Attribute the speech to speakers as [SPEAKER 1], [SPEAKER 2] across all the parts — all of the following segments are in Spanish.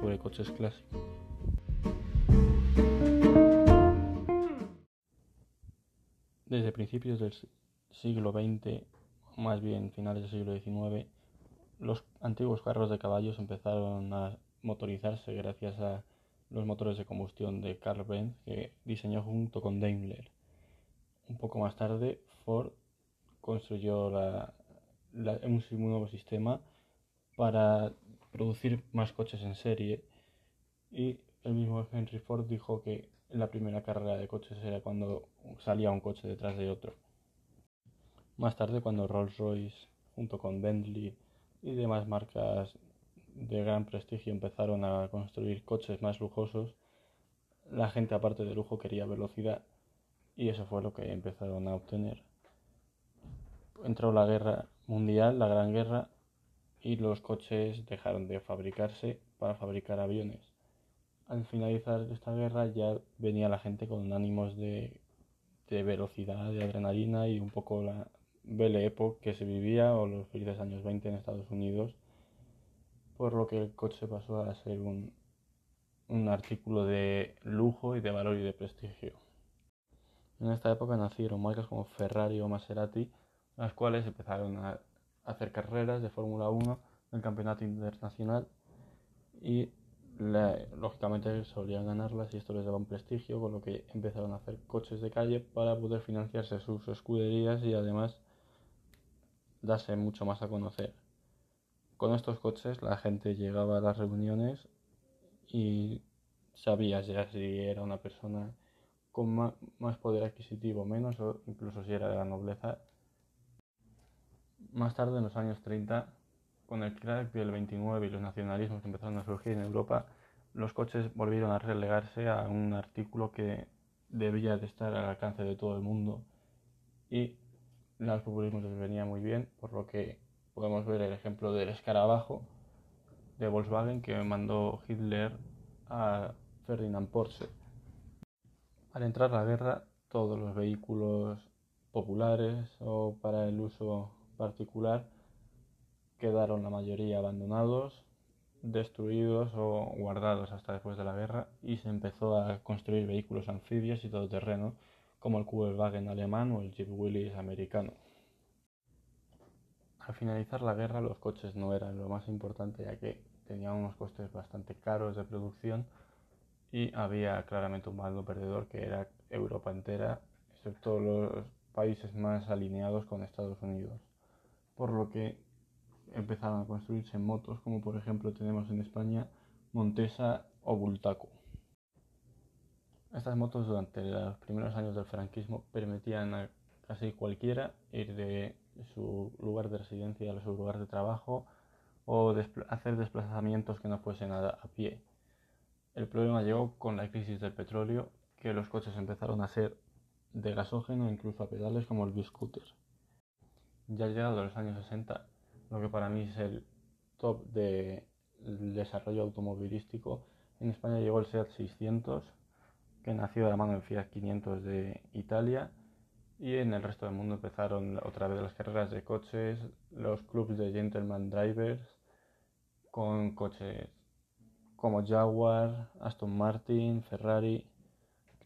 [SPEAKER 1] sobre coches clásicos. Desde principios del siglo XX, más bien finales del siglo XIX, los antiguos carros de caballos empezaron a motorizarse gracias a los motores de combustión de Karl Benz que diseñó junto con Daimler. Un poco más tarde, Ford construyó un nuevo sistema para producir más coches en serie y el mismo Henry Ford dijo que la primera carrera de coches era cuando salía un coche detrás de otro. Más tarde, cuando Rolls-Royce, junto con Bentley y demás marcas de gran prestigio empezaron a construir coches más lujosos, la gente aparte de lujo quería velocidad y eso fue lo que empezaron a obtener. Entró la guerra mundial, la gran guerra, y los coches dejaron de fabricarse para fabricar aviones. Al finalizar esta guerra ya venía la gente con ánimos de, de velocidad, de adrenalina y un poco la Belle Époque que se vivía o los felices años 20 en Estados Unidos, por lo que el coche pasó a ser un, un artículo de lujo y de valor y de prestigio. En esta época nacieron marcas como Ferrari o Maserati, las cuales empezaron a hacer carreras de Fórmula 1 en el campeonato internacional y lógicamente solían ganarlas y esto les daba un prestigio, con lo que empezaron a hacer coches de calle para poder financiarse sus escuderías y además darse mucho más a conocer. Con estos coches la gente llegaba a las reuniones y sabías ya si era una persona con más, poder adquisitivo, menos o incluso si era de la nobleza. Más tarde, en los años 30, con el crack del 29 y los nacionalismos que empezaron a surgir en Europa, los coches volvieron a relegarse a un artículo que debía de estar al alcance de todo el mundo y los populismos les venía muy bien, por lo que podemos ver el ejemplo del escarabajo de Volkswagen que mandó Hitler a Ferdinand Porsche. Al entrar la guerra, todos los vehículos populares o para el uso particular quedaron la mayoría abandonados, destruidos o guardados hasta después de la guerra y se empezó a construir vehículos anfibios y todoterreno como el Kubelwagen alemán o el Jeep Willys americano. Al finalizar la guerra los coches no eran lo más importante ya que tenían unos costes bastante caros de producción y había claramente un bando perdedor que era Europa entera, excepto los países más alineados con Estados Unidos. Por lo que empezaron a construirse motos como por ejemplo tenemos en España Montesa o Bultaco. Estas motos durante los primeros años del franquismo permitían a casi cualquiera ir de su lugar de residencia a su lugar de trabajo o hacer desplazamientos que no fuesen a, a pie. El problema llegó con la crisis del petróleo, que los coches empezaron a ser de gasógeno incluso a pedales como el B-Scooter. Ya llegado a los años 60, lo que para mí es el top del desarrollo automovilístico, en España llegó el SEAT 600 que nació de la mano del Fiat 500 de Italia y en el resto del mundo empezaron otra vez las carreras de coches, los clubs de gentleman drivers con coches como Jaguar, Aston Martin, Ferrari,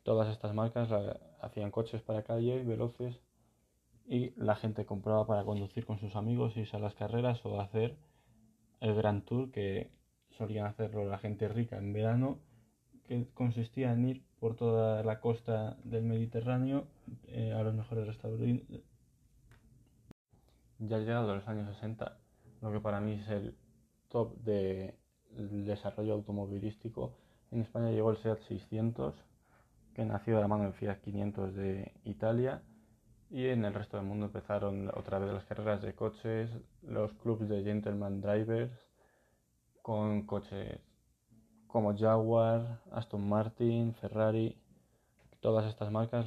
[SPEAKER 1] todas estas marcas hacían coches para calle veloces y la gente compraba para conducir con sus amigos, irse a las carreras o hacer el Grand Tour que solían hacerlo la gente rica en verano que consistía en ir por toda la costa del Mediterráneo eh, a los mejores restaurantes. Ya llegado a los años 60, lo que para mí es el top del desarrollo automovilístico, en España llegó el SEAT 600, que nació de la mano del Fiat 500 de Italia, y en el resto del mundo empezaron otra vez las carreras de coches, los clubs de gentleman drivers, con coches como Jaguar, Aston Martin, Ferrari, todas estas marcas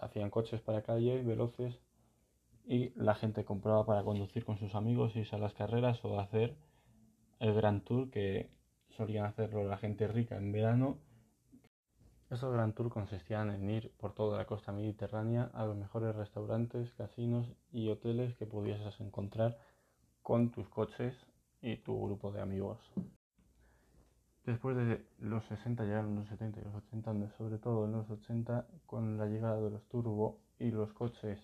[SPEAKER 1] hacían coches para calle veloces y la gente compraba para conducir con sus amigos, irse a las carreras o hacer el Grand Tour que solían hacerlo la gente rica en verano. Estos Grand Tour consistían en ir por toda la costa mediterránea a los mejores restaurantes, casinos y hoteles que pudieses encontrar con tus coches y tu grupo de amigos. Después de los 60 llegaron los 70 y los 80, donde sobre todo en los 80, con la llegada de los turbo y los coches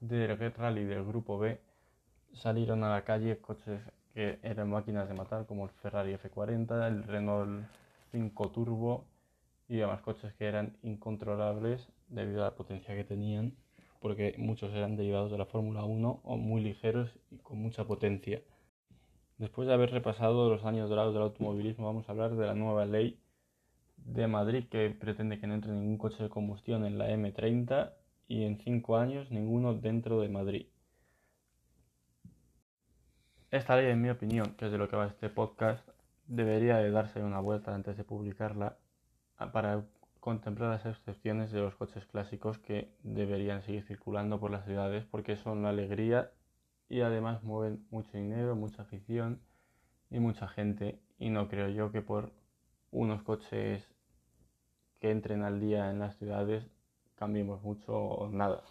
[SPEAKER 1] del Get Rally del Grupo B, salieron a la calle coches que eran máquinas de matar, como el Ferrari F40, el Renault 5 Turbo y demás coches que eran incontrolables debido a la potencia que tenían, porque muchos eran derivados de la Fórmula 1 o muy ligeros y con mucha potencia. Después de haber repasado los años dorados del automovilismo, vamos a hablar de la nueva ley de Madrid que pretende que no entre ningún coche de combustión en la M30 y en 5 años ninguno dentro de Madrid. Esta ley, en mi opinión, que es de lo que va este podcast, debería de darse una vuelta antes de publicarla para contemplar las excepciones de los coches clásicos que deberían seguir circulando por las ciudades porque son la alegría y además mueven mucho dinero, mucha afición y mucha gente y no creo yo que por unos coches que entren al día en las ciudades cambiemos mucho o nada.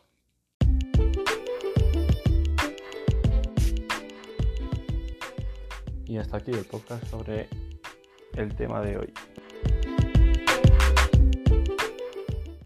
[SPEAKER 1] Y hasta aquí el podcast sobre el tema de hoy.